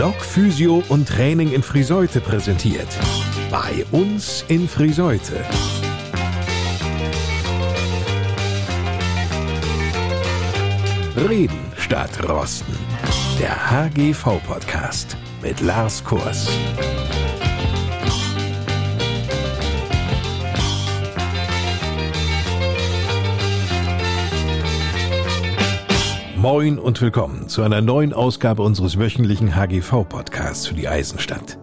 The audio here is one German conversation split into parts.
Blog Physio und Training in Friseute präsentiert. Bei uns in Friseute. Reden statt Rosten. Der HGV-Podcast mit Lars Kurs. Moin und willkommen zu einer neuen Ausgabe unseres wöchentlichen HGV-Podcasts für die Eisenstadt.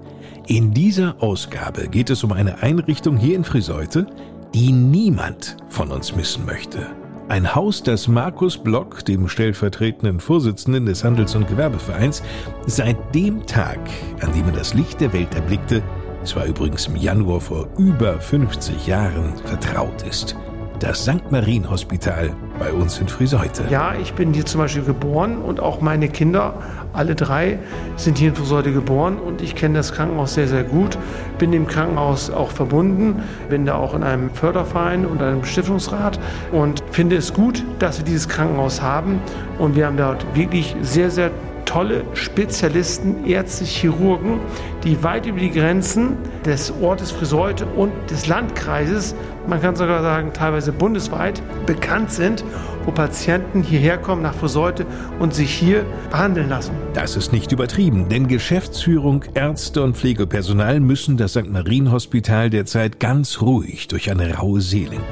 In dieser Ausgabe geht es um eine Einrichtung hier in Friseute, die niemand von uns missen möchte. Ein Haus, das Markus Block, dem stellvertretenden Vorsitzenden des Handels- und Gewerbevereins, seit dem Tag, an dem er das Licht der Welt erblickte, es war übrigens im Januar vor über 50 Jahren, vertraut ist das St. Marien Hospital bei uns in Friseute. Ja, ich bin hier zum Beispiel geboren und auch meine Kinder, alle drei, sind hier in Friseute geboren und ich kenne das Krankenhaus sehr, sehr gut. Bin dem Krankenhaus auch verbunden, bin da auch in einem Förderverein und einem Stiftungsrat und finde es gut, dass wir dieses Krankenhaus haben und wir haben dort wirklich sehr, sehr tolle Spezialisten, Ärzte, Chirurgen, die weit über die Grenzen des Ortes Friseute und des Landkreises, man kann sogar sagen teilweise bundesweit, bekannt sind, wo Patienten hierher kommen nach Friseute und sich hier behandeln lassen. Das ist nicht übertrieben, denn Geschäftsführung, Ärzte und Pflegepersonal müssen das St. Marien Hospital derzeit ganz ruhig durch eine raue See lenken.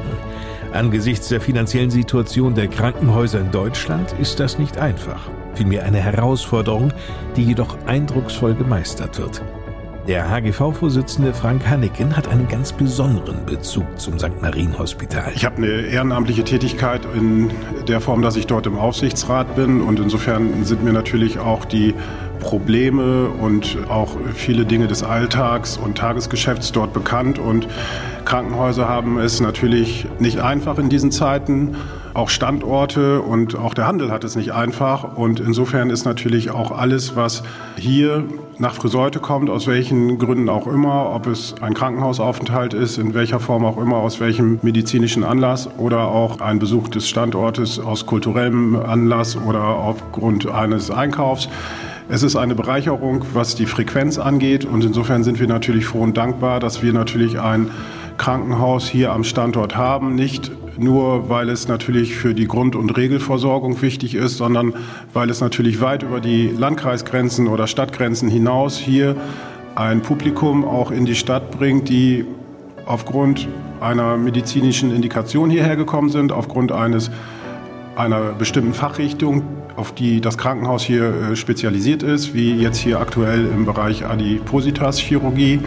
Angesichts der finanziellen Situation der Krankenhäuser in Deutschland ist das nicht einfach vielmehr eine Herausforderung, die jedoch eindrucksvoll gemeistert wird. Der HGV-Vorsitzende Frank Hanneken hat einen ganz besonderen Bezug zum St. Marien Hospital. Ich habe eine ehrenamtliche Tätigkeit in der Form, dass ich dort im Aufsichtsrat bin und insofern sind mir natürlich auch die Probleme und auch viele Dinge des Alltags und Tagesgeschäfts dort bekannt und Krankenhäuser haben es natürlich nicht einfach in diesen Zeiten auch Standorte und auch der Handel hat es nicht einfach. Und insofern ist natürlich auch alles, was hier nach Friseute kommt, aus welchen Gründen auch immer, ob es ein Krankenhausaufenthalt ist, in welcher Form auch immer, aus welchem medizinischen Anlass oder auch ein Besuch des Standortes aus kulturellem Anlass oder aufgrund eines Einkaufs. Es ist eine Bereicherung, was die Frequenz angeht und insofern sind wir natürlich froh und dankbar, dass wir natürlich ein Krankenhaus hier am Standort haben. Nicht nur, weil es natürlich für die Grund- und Regelversorgung wichtig ist, sondern weil es natürlich weit über die Landkreisgrenzen oder Stadtgrenzen hinaus hier ein Publikum auch in die Stadt bringt, die aufgrund einer medizinischen Indikation hierher gekommen sind, aufgrund eines einer bestimmten Fachrichtung, auf die das Krankenhaus hier äh, spezialisiert ist, wie jetzt hier aktuell im Bereich Adipositas-Chirurgie.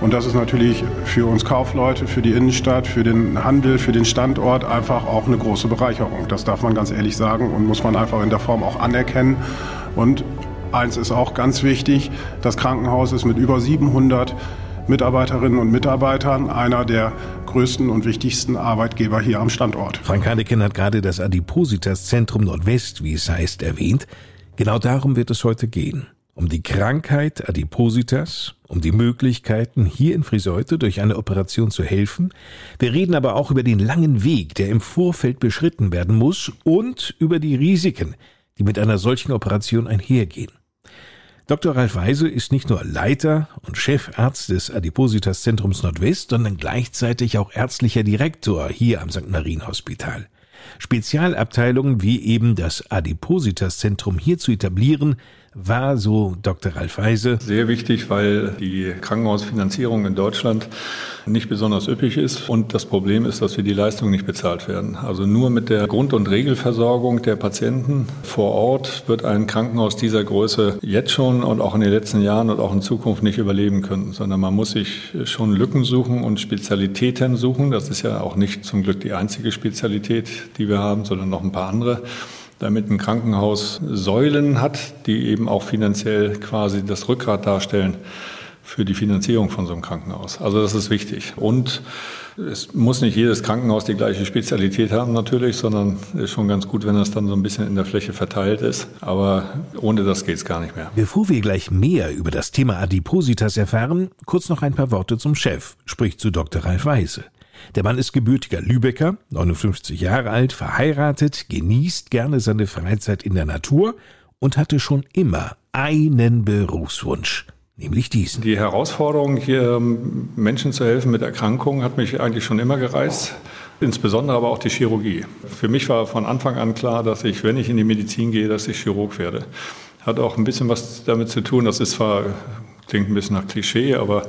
Und das ist natürlich für uns Kaufleute, für die Innenstadt, für den Handel, für den Standort einfach auch eine große Bereicherung. Das darf man ganz ehrlich sagen und muss man einfach in der Form auch anerkennen. Und eins ist auch ganz wichtig, das Krankenhaus ist mit über 700 Mitarbeiterinnen und Mitarbeitern einer der größten und wichtigsten Arbeitgeber hier am Standort. Frank Haneken hat gerade das Adipositas Zentrum Nordwest, wie es heißt, erwähnt. Genau darum wird es heute gehen um die Krankheit Adipositas, um die Möglichkeiten, hier in Friseute durch eine Operation zu helfen. Wir reden aber auch über den langen Weg, der im Vorfeld beschritten werden muss und über die Risiken, die mit einer solchen Operation einhergehen. Dr. Ralf Weise ist nicht nur Leiter und Chefarzt des Adipositas Zentrums Nordwest, sondern gleichzeitig auch ärztlicher Direktor hier am St. Marien Hospital. Spezialabteilungen wie eben das Adipositas Zentrum hier zu etablieren, war, so Dr. Ralf Weise. Sehr wichtig, weil die Krankenhausfinanzierung in Deutschland nicht besonders üppig ist. Und das Problem ist, dass wir die Leistungen nicht bezahlt werden. Also nur mit der Grund- und Regelversorgung der Patienten vor Ort wird ein Krankenhaus dieser Größe jetzt schon und auch in den letzten Jahren und auch in Zukunft nicht überleben können, sondern man muss sich schon Lücken suchen und Spezialitäten suchen. Das ist ja auch nicht zum Glück die einzige Spezialität, die wir haben, sondern noch ein paar andere damit ein Krankenhaus Säulen hat, die eben auch finanziell quasi das Rückgrat darstellen für die Finanzierung von so einem Krankenhaus. Also das ist wichtig. Und es muss nicht jedes Krankenhaus die gleiche Spezialität haben natürlich, sondern ist schon ganz gut, wenn das dann so ein bisschen in der Fläche verteilt ist. Aber ohne das geht es gar nicht mehr. Bevor wir gleich mehr über das Thema Adipositas erfahren, kurz noch ein paar Worte zum Chef, spricht zu Dr. Ralf Weise. Der Mann ist gebürtiger Lübecker, 59 Jahre alt, verheiratet, genießt gerne seine Freizeit in der Natur und hatte schon immer einen Berufswunsch, nämlich diesen. Die Herausforderung, hier Menschen zu helfen mit Erkrankungen, hat mich eigentlich schon immer gereizt. Insbesondere aber auch die Chirurgie. Für mich war von Anfang an klar, dass ich, wenn ich in die Medizin gehe, dass ich Chirurg werde. Hat auch ein bisschen was damit zu tun, das ist zwar, klingt ein bisschen nach Klischee, aber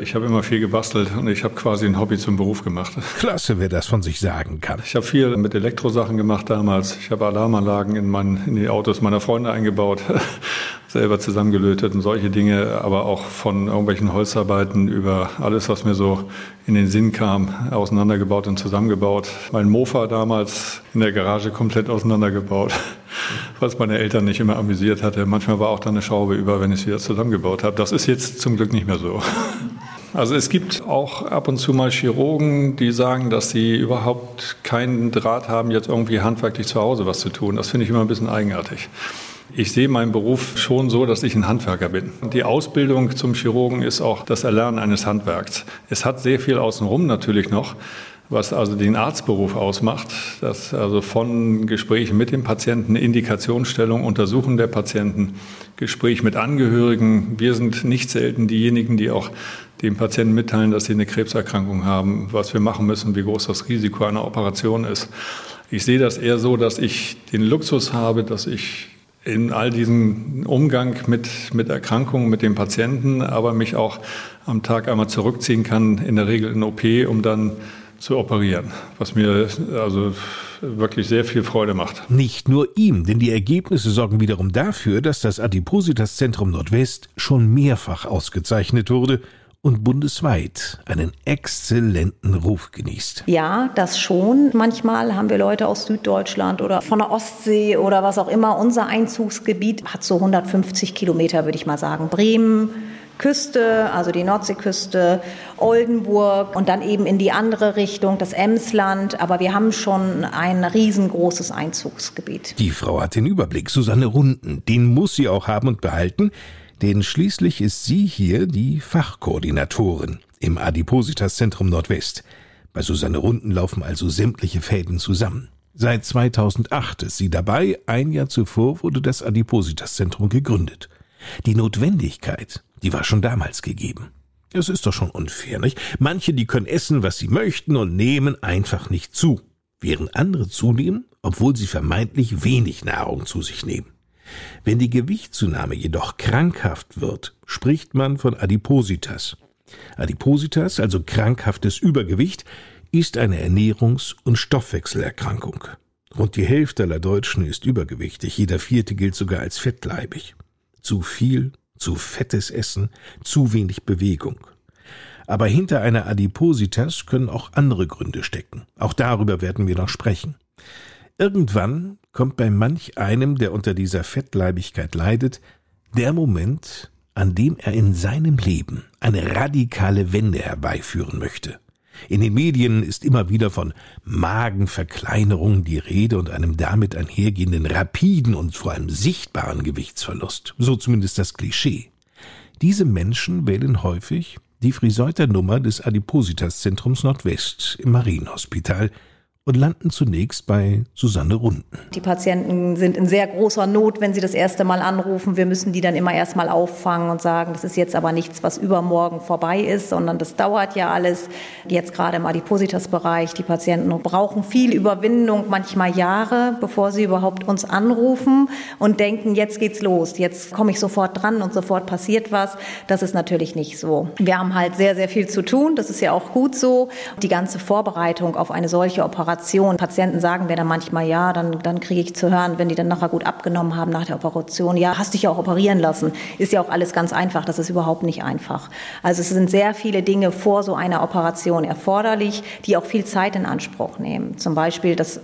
ich habe immer viel gebastelt und ich habe quasi ein Hobby zum Beruf gemacht. Klasse, wer das von sich sagen kann. Ich habe viel mit Elektrosachen gemacht damals. Ich habe Alarmanlagen in, mein, in die Autos meiner Freunde eingebaut, selber zusammengelötet und solche Dinge, aber auch von irgendwelchen Holzarbeiten über alles, was mir so in den Sinn kam, auseinandergebaut und zusammengebaut. Mein Mofa damals in der Garage komplett auseinandergebaut was meine Eltern nicht immer amüsiert hatte. Manchmal war auch da eine Schraube über, wenn ich es wieder zusammengebaut habe. Das ist jetzt zum Glück nicht mehr so. Also es gibt auch ab und zu mal Chirurgen, die sagen, dass sie überhaupt keinen Draht haben, jetzt irgendwie handwerklich zu Hause was zu tun. Das finde ich immer ein bisschen eigenartig. Ich sehe meinen Beruf schon so, dass ich ein Handwerker bin. Die Ausbildung zum Chirurgen ist auch das Erlernen eines Handwerks. Es hat sehr viel außenrum natürlich noch, was also den Arztberuf ausmacht, dass also von Gesprächen mit dem Patienten, Indikationsstellung, Untersuchen der Patienten, Gespräch mit Angehörigen. Wir sind nicht selten diejenigen, die auch dem Patienten mitteilen, dass sie eine Krebserkrankung haben, was wir machen müssen, wie groß das Risiko einer Operation ist. Ich sehe das eher so, dass ich den Luxus habe, dass ich in all diesem Umgang mit, mit Erkrankungen, mit dem Patienten, aber mich auch am Tag einmal zurückziehen kann, in der Regel in OP, um dann zu operieren, was mir also wirklich sehr viel Freude macht. Nicht nur ihm, denn die Ergebnisse sorgen wiederum dafür, dass das Adipositas-Zentrum Nordwest schon mehrfach ausgezeichnet wurde und bundesweit einen exzellenten Ruf genießt. Ja, das schon. Manchmal haben wir Leute aus Süddeutschland oder von der Ostsee oder was auch immer. Unser Einzugsgebiet hat so 150 Kilometer, würde ich mal sagen. Bremen, Küste, also die Nordseeküste, Oldenburg und dann eben in die andere Richtung, das Emsland. Aber wir haben schon ein riesengroßes Einzugsgebiet. Die Frau hat den Überblick. Susanne Runden, den muss sie auch haben und behalten, denn schließlich ist sie hier die Fachkoordinatorin im Adipositas-Zentrum Nordwest. Bei Susanne Runden laufen also sämtliche Fäden zusammen. Seit 2008 ist sie dabei, ein Jahr zuvor wurde das Adipositas-Zentrum gegründet. Die Notwendigkeit, die war schon damals gegeben. Es ist doch schon unfair, nicht? Manche, die können essen, was sie möchten und nehmen einfach nicht zu, während andere zunehmen, obwohl sie vermeintlich wenig Nahrung zu sich nehmen. Wenn die Gewichtszunahme jedoch krankhaft wird, spricht man von Adipositas. Adipositas, also krankhaftes Übergewicht, ist eine Ernährungs- und Stoffwechselerkrankung. Rund die Hälfte aller Deutschen ist übergewichtig, jeder vierte gilt sogar als fettleibig. Zu viel, zu fettes Essen, zu wenig Bewegung. Aber hinter einer Adipositas können auch andere Gründe stecken. Auch darüber werden wir noch sprechen. Irgendwann kommt bei manch einem, der unter dieser Fettleibigkeit leidet, der Moment, an dem er in seinem Leben eine radikale Wende herbeiführen möchte. In den Medien ist immer wieder von Magenverkleinerung die Rede und einem damit einhergehenden rapiden und vor allem sichtbaren Gewichtsverlust. So zumindest das Klischee. Diese Menschen wählen häufig die Friseuter Nummer des Adipositas-Zentrums Nordwest im Marienhospital, und landen zunächst bei Susanne Runden. Die Patienten sind in sehr großer Not, wenn sie das erste Mal anrufen. Wir müssen die dann immer erst mal auffangen und sagen, das ist jetzt aber nichts, was übermorgen vorbei ist, sondern das dauert ja alles. Jetzt gerade im Adipositas-Bereich, die Patienten brauchen viel Überwindung, manchmal Jahre, bevor sie überhaupt uns anrufen und denken, jetzt geht's los, jetzt komme ich sofort dran und sofort passiert was. Das ist natürlich nicht so. Wir haben halt sehr, sehr viel zu tun. Das ist ja auch gut so. Die ganze Vorbereitung auf eine solche Operation Operation. Patienten sagen mir dann manchmal, ja, dann, dann kriege ich zu hören, wenn die dann nachher gut abgenommen haben nach der Operation, ja, hast dich ja auch operieren lassen. Ist ja auch alles ganz einfach, das ist überhaupt nicht einfach. Also es sind sehr viele Dinge vor so einer Operation erforderlich, die auch viel Zeit in Anspruch nehmen. Zum Beispiel, das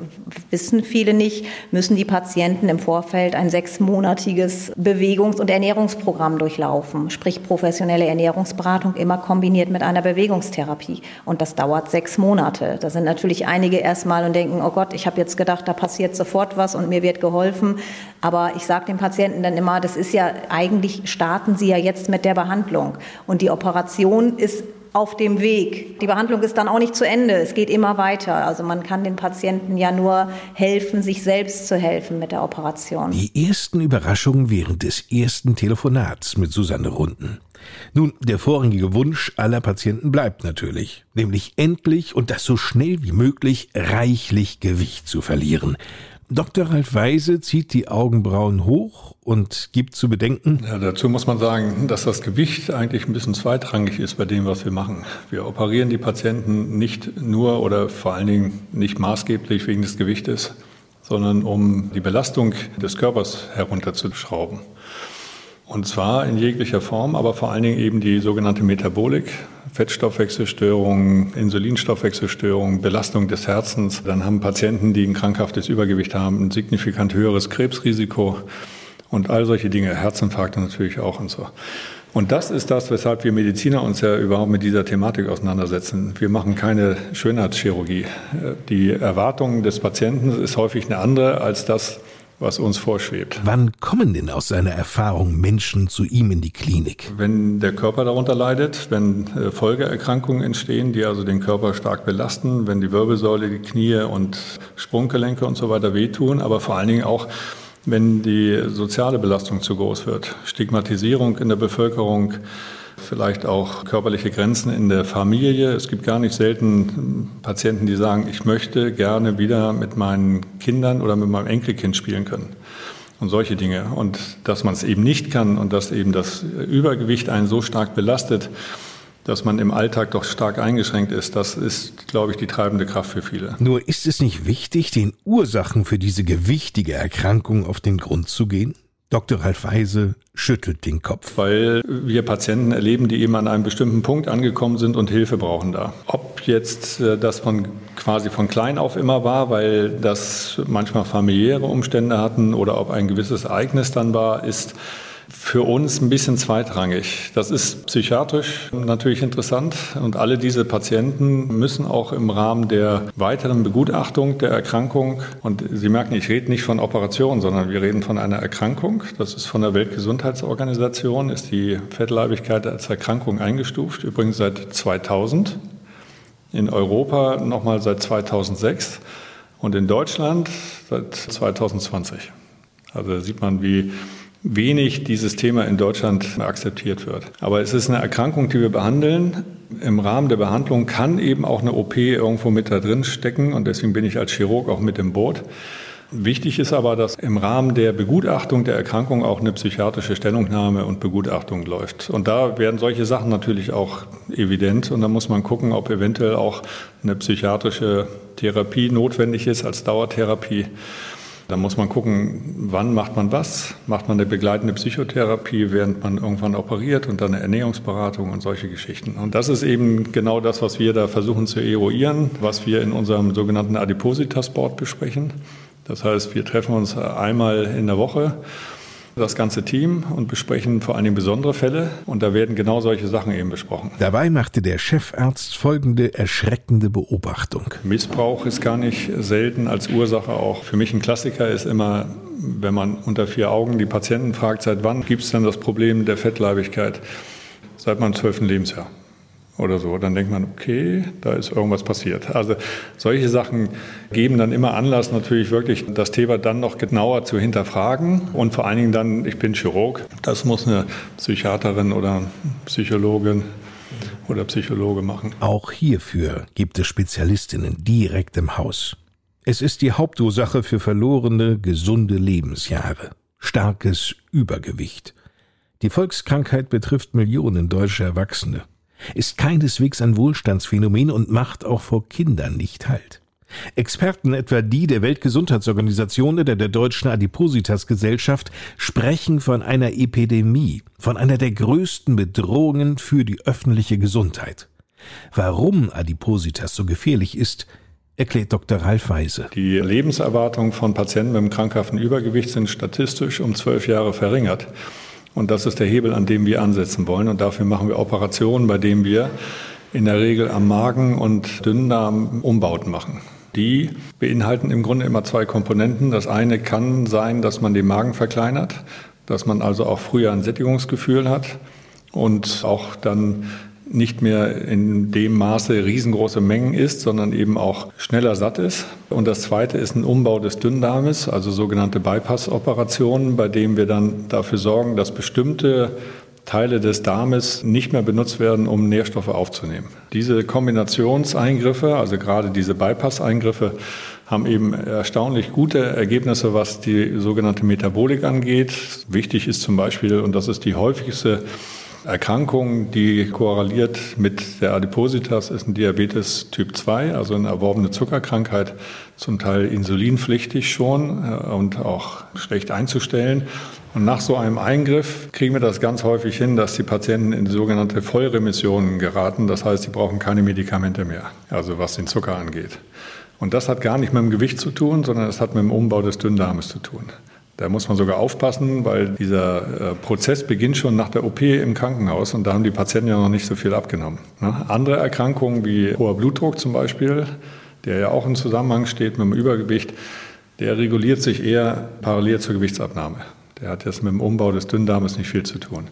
wissen viele nicht, müssen die Patienten im Vorfeld ein sechsmonatiges Bewegungs- und Ernährungsprogramm durchlaufen, sprich professionelle Ernährungsberatung immer kombiniert mit einer Bewegungstherapie. Und das dauert sechs Monate. Da sind natürlich einige erst erstmal und denken, oh Gott, ich habe jetzt gedacht, da passiert sofort was und mir wird geholfen. Aber ich sage den Patienten dann immer, das ist ja eigentlich, starten Sie ja jetzt mit der Behandlung. Und die Operation ist auf dem Weg. Die Behandlung ist dann auch nicht zu Ende. Es geht immer weiter. Also man kann den Patienten ja nur helfen, sich selbst zu helfen mit der Operation. Die ersten Überraschungen während des ersten Telefonats mit Susanne Runden. Nun, der vorrangige Wunsch aller Patienten bleibt natürlich, nämlich endlich und das so schnell wie möglich reichlich Gewicht zu verlieren. Dr. Ralf Weise zieht die Augenbrauen hoch und gibt zu bedenken. Ja, dazu muss man sagen, dass das Gewicht eigentlich ein bisschen zweitrangig ist bei dem, was wir machen. Wir operieren die Patienten nicht nur oder vor allen Dingen nicht maßgeblich wegen des Gewichtes, sondern um die Belastung des Körpers herunterzuschrauben. Und zwar in jeglicher Form, aber vor allen Dingen eben die sogenannte Metabolik, Fettstoffwechselstörungen, Insulinstoffwechselstörungen, Belastung des Herzens. Dann haben Patienten, die ein krankhaftes Übergewicht haben, ein signifikant höheres Krebsrisiko und all solche Dinge, Herzinfarkte natürlich auch und so. Und das ist das, weshalb wir Mediziner uns ja überhaupt mit dieser Thematik auseinandersetzen. Wir machen keine Schönheitschirurgie. Die Erwartung des Patienten ist häufig eine andere als das, was uns vorschwebt. Wann kommen denn aus seiner Erfahrung Menschen zu ihm in die Klinik? Wenn der Körper darunter leidet, wenn äh, Folgeerkrankungen entstehen, die also den Körper stark belasten, wenn die Wirbelsäule, die Knie und Sprunggelenke und so weiter wehtun, aber vor allen Dingen auch wenn die soziale Belastung zu groß wird, Stigmatisierung in der Bevölkerung, vielleicht auch körperliche Grenzen in der Familie. Es gibt gar nicht selten Patienten, die sagen, ich möchte gerne wieder mit meinen Kindern oder mit meinem Enkelkind spielen können. Und solche Dinge. Und dass man es eben nicht kann und dass eben das Übergewicht einen so stark belastet, dass man im Alltag doch stark eingeschränkt ist, das ist, glaube ich, die treibende Kraft für viele. Nur ist es nicht wichtig, den Ursachen für diese gewichtige Erkrankung auf den Grund zu gehen? Dr. Ralf Weise schüttelt den Kopf. Weil wir Patienten erleben, die eben an einem bestimmten Punkt angekommen sind und Hilfe brauchen da. Ob jetzt äh, das von quasi von klein auf immer war, weil das manchmal familiäre Umstände hatten oder ob ein gewisses Ereignis dann war, ist für uns ein bisschen zweitrangig. Das ist psychiatrisch natürlich interessant und alle diese Patienten müssen auch im Rahmen der weiteren Begutachtung der Erkrankung, und Sie merken, ich rede nicht von Operation, sondern wir reden von einer Erkrankung. Das ist von der Weltgesundheitsorganisation, ist die Fettleibigkeit als Erkrankung eingestuft, übrigens seit 2000. In Europa nochmal seit 2006 und in Deutschland seit 2020. Also da sieht man, wie wenig dieses Thema in Deutschland akzeptiert wird. Aber es ist eine Erkrankung, die wir behandeln. Im Rahmen der Behandlung kann eben auch eine OP irgendwo mit da drin stecken und deswegen bin ich als Chirurg auch mit im Boot. Wichtig ist aber, dass im Rahmen der Begutachtung der Erkrankung auch eine psychiatrische Stellungnahme und Begutachtung läuft. Und da werden solche Sachen natürlich auch evident und da muss man gucken, ob eventuell auch eine psychiatrische Therapie notwendig ist als Dauertherapie. Da muss man gucken, wann macht man was? Macht man eine begleitende Psychotherapie, während man irgendwann operiert und dann eine Ernährungsberatung und solche Geschichten. Und das ist eben genau das, was wir da versuchen zu eruieren, was wir in unserem sogenannten Adipositas-Board besprechen. Das heißt, wir treffen uns einmal in der Woche das ganze Team und besprechen vor allen Dingen besondere Fälle. Und da werden genau solche Sachen eben besprochen. Dabei machte der Chefarzt folgende erschreckende Beobachtung. Missbrauch ist gar nicht selten als Ursache auch. Für mich ein Klassiker ist immer, wenn man unter vier Augen die Patienten fragt, seit wann gibt es denn das Problem der Fettleibigkeit? Seit meinem zwölften Lebensjahr oder so. Dann denkt man, okay, da ist irgendwas passiert. Also solche Sachen geben dann immer Anlass, natürlich wirklich das Thema dann noch genauer zu hinterfragen. Und vor allen Dingen dann, ich bin Chirurg, das muss eine Psychiaterin oder Psychologin oder Psychologe machen. Auch hierfür gibt es Spezialistinnen direkt im Haus. Es ist die Hauptursache für verlorene, gesunde Lebensjahre. Starkes Übergewicht. Die Volkskrankheit betrifft Millionen deutsche Erwachsene ist keineswegs ein Wohlstandsphänomen und macht auch vor Kindern nicht Halt. Experten etwa die der Weltgesundheitsorganisation oder der Deutschen Adipositas-Gesellschaft sprechen von einer Epidemie, von einer der größten Bedrohungen für die öffentliche Gesundheit. Warum Adipositas so gefährlich ist, erklärt Dr. Ralf Weise. Die Lebenserwartung von Patienten mit einem krankhaften Übergewicht sind statistisch um zwölf Jahre verringert. Und das ist der Hebel, an dem wir ansetzen wollen. Und dafür machen wir Operationen, bei denen wir in der Regel am Magen und Dünndarm Umbauten machen. Die beinhalten im Grunde immer zwei Komponenten. Das eine kann sein, dass man den Magen verkleinert, dass man also auch früher ein Sättigungsgefühl hat und auch dann nicht mehr in dem Maße riesengroße Mengen isst, sondern eben auch schneller satt ist. Und das zweite ist ein Umbau des Dünndarmes, also sogenannte Bypass-Operationen, bei dem wir dann dafür sorgen, dass bestimmte Teile des Darmes nicht mehr benutzt werden, um Nährstoffe aufzunehmen. Diese Kombinationseingriffe, also gerade diese Bypass-Eingriffe, haben eben erstaunlich gute Ergebnisse, was die sogenannte Metabolik angeht. Wichtig ist zum Beispiel, und das ist die häufigste Erkrankung, die korreliert mit der Adipositas, ist ein Diabetes Typ 2, also eine erworbene Zuckerkrankheit, zum Teil insulinpflichtig schon äh, und auch schlecht einzustellen. Und nach so einem Eingriff kriegen wir das ganz häufig hin, dass die Patienten in sogenannte Vollremissionen geraten. Das heißt, sie brauchen keine Medikamente mehr, also was den Zucker angeht. Und das hat gar nicht mit dem Gewicht zu tun, sondern es hat mit dem Umbau des Dünndarmes zu tun. Da muss man sogar aufpassen, weil dieser äh, Prozess beginnt schon nach der OP im Krankenhaus und da haben die Patienten ja noch nicht so viel abgenommen. Ne? Andere Erkrankungen wie hoher Blutdruck zum Beispiel, der ja auch im Zusammenhang steht mit dem Übergewicht, der reguliert sich eher parallel zur Gewichtsabnahme. Der hat jetzt mit dem Umbau des Dünndarmes nicht viel zu tun.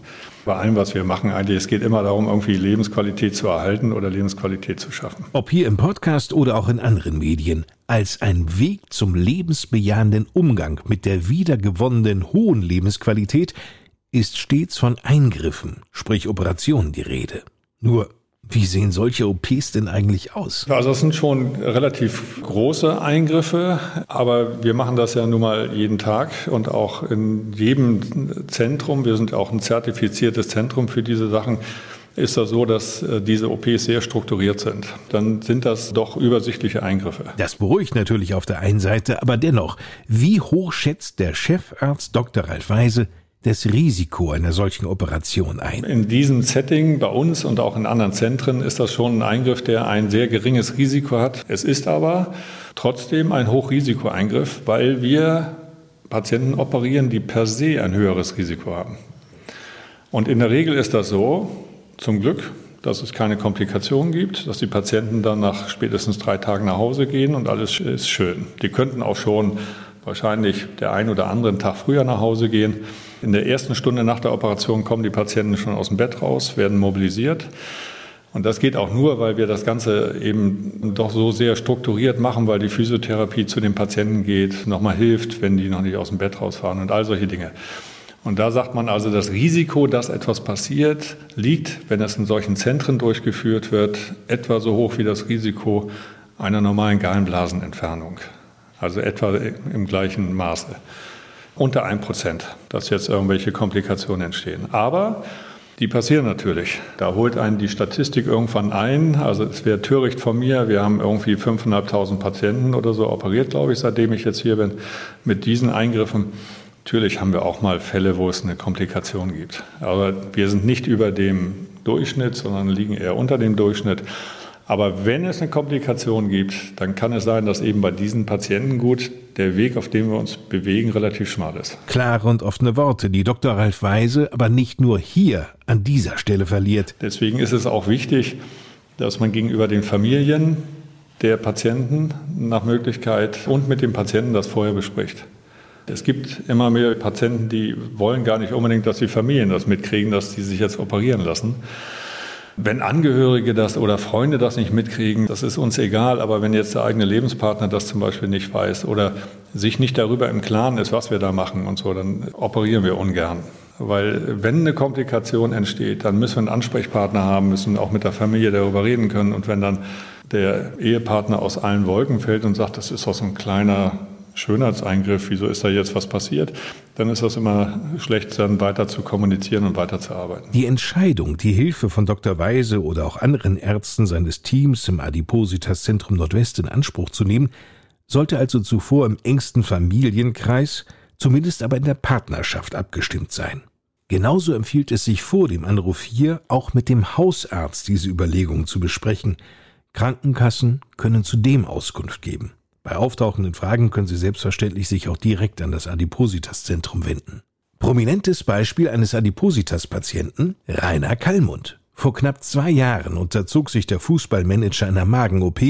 Bei allem, was wir machen, eigentlich, es geht immer darum, irgendwie Lebensqualität zu erhalten oder Lebensqualität zu schaffen. Ob hier im Podcast oder auch in anderen Medien, als ein Weg zum lebensbejahenden Umgang mit der wiedergewonnenen hohen Lebensqualität ist stets von Eingriffen, sprich Operationen die Rede. Nur wie sehen solche OPs denn eigentlich aus? Also das sind schon relativ große Eingriffe, aber wir machen das ja nun mal jeden Tag und auch in jedem Zentrum. Wir sind auch ein zertifiziertes Zentrum für diese Sachen ist das so, dass äh, diese OPs sehr strukturiert sind. Dann sind das doch übersichtliche Eingriffe. Das beruhigt natürlich auf der einen Seite, aber dennoch, wie hoch schätzt der Chefarzt Dr. Ralf Weise das Risiko einer solchen Operation ein? In diesem Setting bei uns und auch in anderen Zentren ist das schon ein Eingriff, der ein sehr geringes Risiko hat. Es ist aber trotzdem ein Hochrisikoeingriff, weil wir Patienten operieren, die per se ein höheres Risiko haben. Und in der Regel ist das so, zum Glück, dass es keine Komplikationen gibt, dass die Patienten dann nach spätestens drei Tagen nach Hause gehen und alles ist schön. Die könnten auch schon wahrscheinlich der ein oder andere Tag früher nach Hause gehen. In der ersten Stunde nach der Operation kommen die Patienten schon aus dem Bett raus, werden mobilisiert. Und das geht auch nur, weil wir das Ganze eben doch so sehr strukturiert machen, weil die Physiotherapie zu den Patienten geht, nochmal hilft, wenn die noch nicht aus dem Bett rausfahren und all solche Dinge. Und da sagt man also, das Risiko, dass etwas passiert, liegt, wenn es in solchen Zentren durchgeführt wird, etwa so hoch wie das Risiko einer normalen Gallenblasenentfernung. Also etwa im gleichen Maße. Unter 1 Prozent, dass jetzt irgendwelche Komplikationen entstehen. Aber die passieren natürlich. Da holt einen die Statistik irgendwann ein. Also es wäre töricht von mir. Wir haben irgendwie 5.500 Patienten oder so operiert, glaube ich, seitdem ich jetzt hier bin, mit diesen Eingriffen. Natürlich haben wir auch mal Fälle, wo es eine Komplikation gibt. Aber wir sind nicht über dem Durchschnitt, sondern liegen eher unter dem Durchschnitt. Aber wenn es eine Komplikation gibt, dann kann es sein, dass eben bei diesen Patienten gut der Weg, auf dem wir uns bewegen, relativ schmal ist. Klare und offene Worte, die Dr. Ralf Weise aber nicht nur hier an dieser Stelle verliert. Deswegen ist es auch wichtig, dass man gegenüber den Familien der Patienten nach Möglichkeit und mit dem Patienten das vorher bespricht. Es gibt immer mehr Patienten, die wollen gar nicht unbedingt, dass die Familien das mitkriegen, dass die sich jetzt operieren lassen. Wenn Angehörige das oder Freunde das nicht mitkriegen, das ist uns egal. Aber wenn jetzt der eigene Lebenspartner das zum Beispiel nicht weiß oder sich nicht darüber im Klaren ist, was wir da machen und so, dann operieren wir ungern. Weil wenn eine Komplikation entsteht, dann müssen wir einen Ansprechpartner haben, müssen auch mit der Familie darüber reden können. Und wenn dann der Ehepartner aus allen Wolken fällt und sagt, das ist doch so ein kleiner Schönheitseingriff, wieso ist da jetzt was passiert, dann ist das immer schlecht, dann weiter zu kommunizieren und weiter zu arbeiten. Die Entscheidung, die Hilfe von Dr. Weise oder auch anderen Ärzten seines Teams im Adipositas Zentrum Nordwest in Anspruch zu nehmen, sollte also zuvor im engsten Familienkreis, zumindest aber in der Partnerschaft abgestimmt sein. Genauso empfiehlt es sich vor dem Anruf hier auch mit dem Hausarzt diese Überlegungen zu besprechen. Krankenkassen können zudem Auskunft geben. Bei auftauchenden Fragen können Sie selbstverständlich sich auch direkt an das Adipositas-Zentrum wenden. Prominentes Beispiel eines Adipositas-Patienten Rainer Kallmund. Vor knapp zwei Jahren unterzog sich der Fußballmanager einer Magen-OP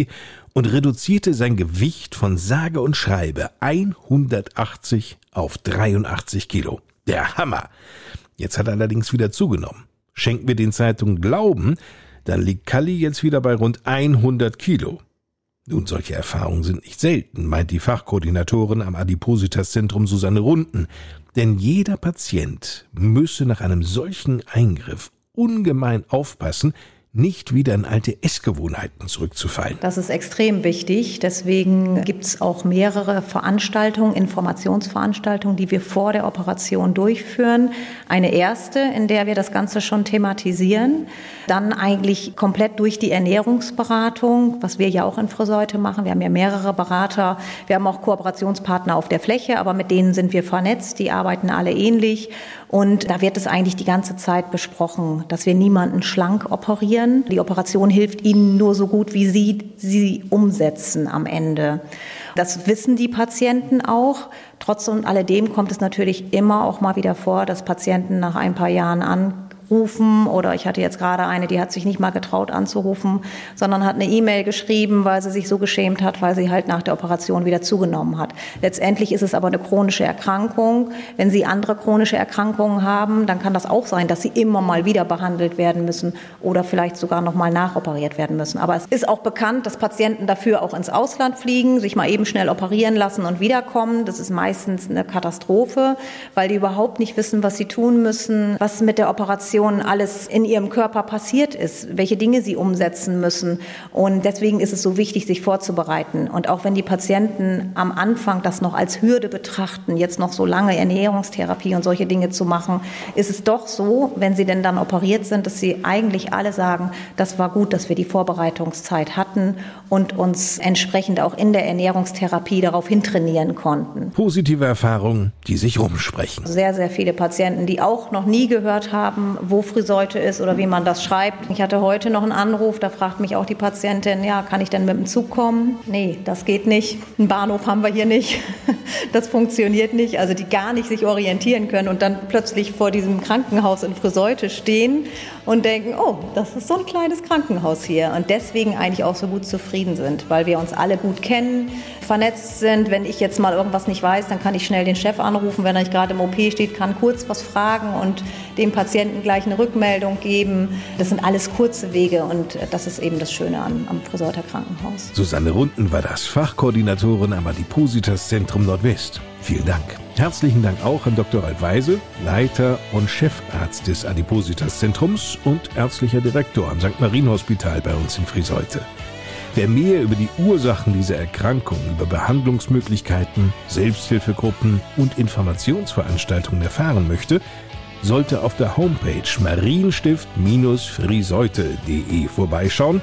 und reduzierte sein Gewicht von sage und schreibe 180 auf 83 Kilo. Der Hammer! Jetzt hat er allerdings wieder zugenommen. Schenken wir den Zeitungen Glauben, dann liegt Kalli jetzt wieder bei rund 100 Kilo. Nun, solche Erfahrungen sind nicht selten, meint die Fachkoordinatorin am Adipositas-Zentrum Susanne Runden. Denn jeder Patient müsse nach einem solchen Eingriff ungemein aufpassen, nicht wieder in alte Essgewohnheiten zurückzufallen. Das ist extrem wichtig. Deswegen gibt es auch mehrere Veranstaltungen, Informationsveranstaltungen, die wir vor der Operation durchführen. Eine erste, in der wir das Ganze schon thematisieren. Dann eigentlich komplett durch die Ernährungsberatung, was wir ja auch in Friseute machen. Wir haben ja mehrere Berater. Wir haben auch Kooperationspartner auf der Fläche, aber mit denen sind wir vernetzt. Die arbeiten alle ähnlich. Und da wird es eigentlich die ganze Zeit besprochen, dass wir niemanden schlank operieren. Die Operation hilft ihnen nur so gut, wie sie sie umsetzen am Ende. Das wissen die Patienten auch. Trotz und alledem kommt es natürlich immer auch mal wieder vor, dass Patienten nach ein paar Jahren an rufen oder ich hatte jetzt gerade eine, die hat sich nicht mal getraut anzurufen, sondern hat eine E-Mail geschrieben, weil sie sich so geschämt hat, weil sie halt nach der Operation wieder zugenommen hat. Letztendlich ist es aber eine chronische Erkrankung. Wenn Sie andere chronische Erkrankungen haben, dann kann das auch sein, dass Sie immer mal wieder behandelt werden müssen oder vielleicht sogar noch mal nachoperiert werden müssen. Aber es ist auch bekannt, dass Patienten dafür auch ins Ausland fliegen, sich mal eben schnell operieren lassen und wiederkommen. Das ist meistens eine Katastrophe, weil die überhaupt nicht wissen, was sie tun müssen, was mit der Operation Operation alles in ihrem Körper passiert ist, welche Dinge sie umsetzen müssen. Und deswegen ist es so wichtig, sich vorzubereiten. Und auch wenn die Patienten am Anfang das noch als Hürde betrachten, jetzt noch so lange Ernährungstherapie und solche Dinge zu machen, ist es doch so, wenn sie denn dann operiert sind, dass sie eigentlich alle sagen, das war gut, dass wir die Vorbereitungszeit hatten und uns entsprechend auch in der Ernährungstherapie darauf hintrainieren konnten. Positive Erfahrungen, die sich rumsprechen. Sehr, sehr viele Patienten, die auch noch nie gehört haben, wo Friseute ist oder wie man das schreibt. Ich hatte heute noch einen Anruf, da fragt mich auch die Patientin, ja, kann ich denn mit dem Zug kommen? Nee, das geht nicht. Einen Bahnhof haben wir hier nicht. Das funktioniert nicht. Also die gar nicht sich orientieren können und dann plötzlich vor diesem Krankenhaus in Friseute stehen und denken, oh, das ist so ein kleines Krankenhaus hier. Und deswegen eigentlich auch so gut zufrieden sind, weil wir uns alle gut kennen, vernetzt sind. Wenn ich jetzt mal irgendwas nicht weiß, dann kann ich schnell den Chef anrufen. Wenn er nicht gerade im OP steht, kann kurz was fragen und dem Patienten gleich eine Rückmeldung geben. Das sind alles kurze Wege und das ist eben das Schöne am, am Friseuter Krankenhaus. Susanne Runden war das Fachkoordinatorin am Adipositas Zentrum Nordwest. Vielen Dank. Herzlichen Dank auch an Dr. Ralf Weise, Leiter und Chefarzt des Adipositas Zentrums und ärztlicher Direktor am St. Marien Hospital bei uns in Friseute. Wer mehr über die Ursachen dieser Erkrankung, über Behandlungsmöglichkeiten, Selbsthilfegruppen und Informationsveranstaltungen erfahren möchte, sollte auf der Homepage marienstift-friseute.de vorbeischauen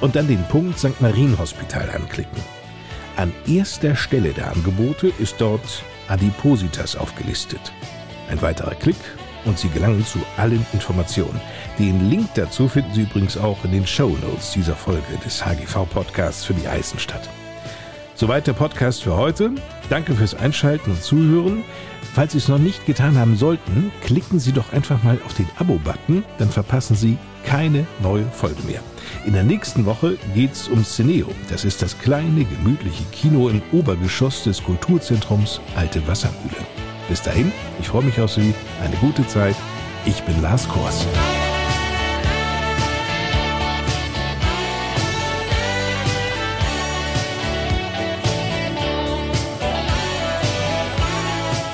und dann den Punkt St. Marien Hospital anklicken. An erster Stelle der Angebote ist dort Adipositas aufgelistet. Ein weiterer Klick und Sie gelangen zu allen Informationen. Den Link dazu finden Sie übrigens auch in den Show Notes dieser Folge des HGV Podcasts für die Eisenstadt. Soweit der Podcast für heute. Danke fürs Einschalten und Zuhören. Falls Sie es noch nicht getan haben sollten, klicken Sie doch einfach mal auf den Abo-Button, dann verpassen Sie keine neue Folge mehr. In der nächsten Woche geht's um Cineo. Das ist das kleine, gemütliche Kino im Obergeschoss des Kulturzentrums Alte Wassermühle. Bis dahin, ich freue mich auf Sie. Eine gute Zeit. Ich bin Lars Kors.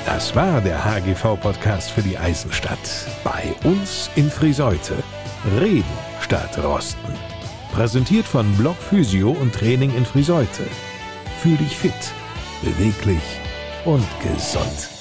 Das war der HGV-Podcast für die Eisenstadt. Bei uns in Friseute. Reden statt Rosten. Präsentiert von Block Physio und Training in Friseute. Fühl dich fit, beweglich und gesund.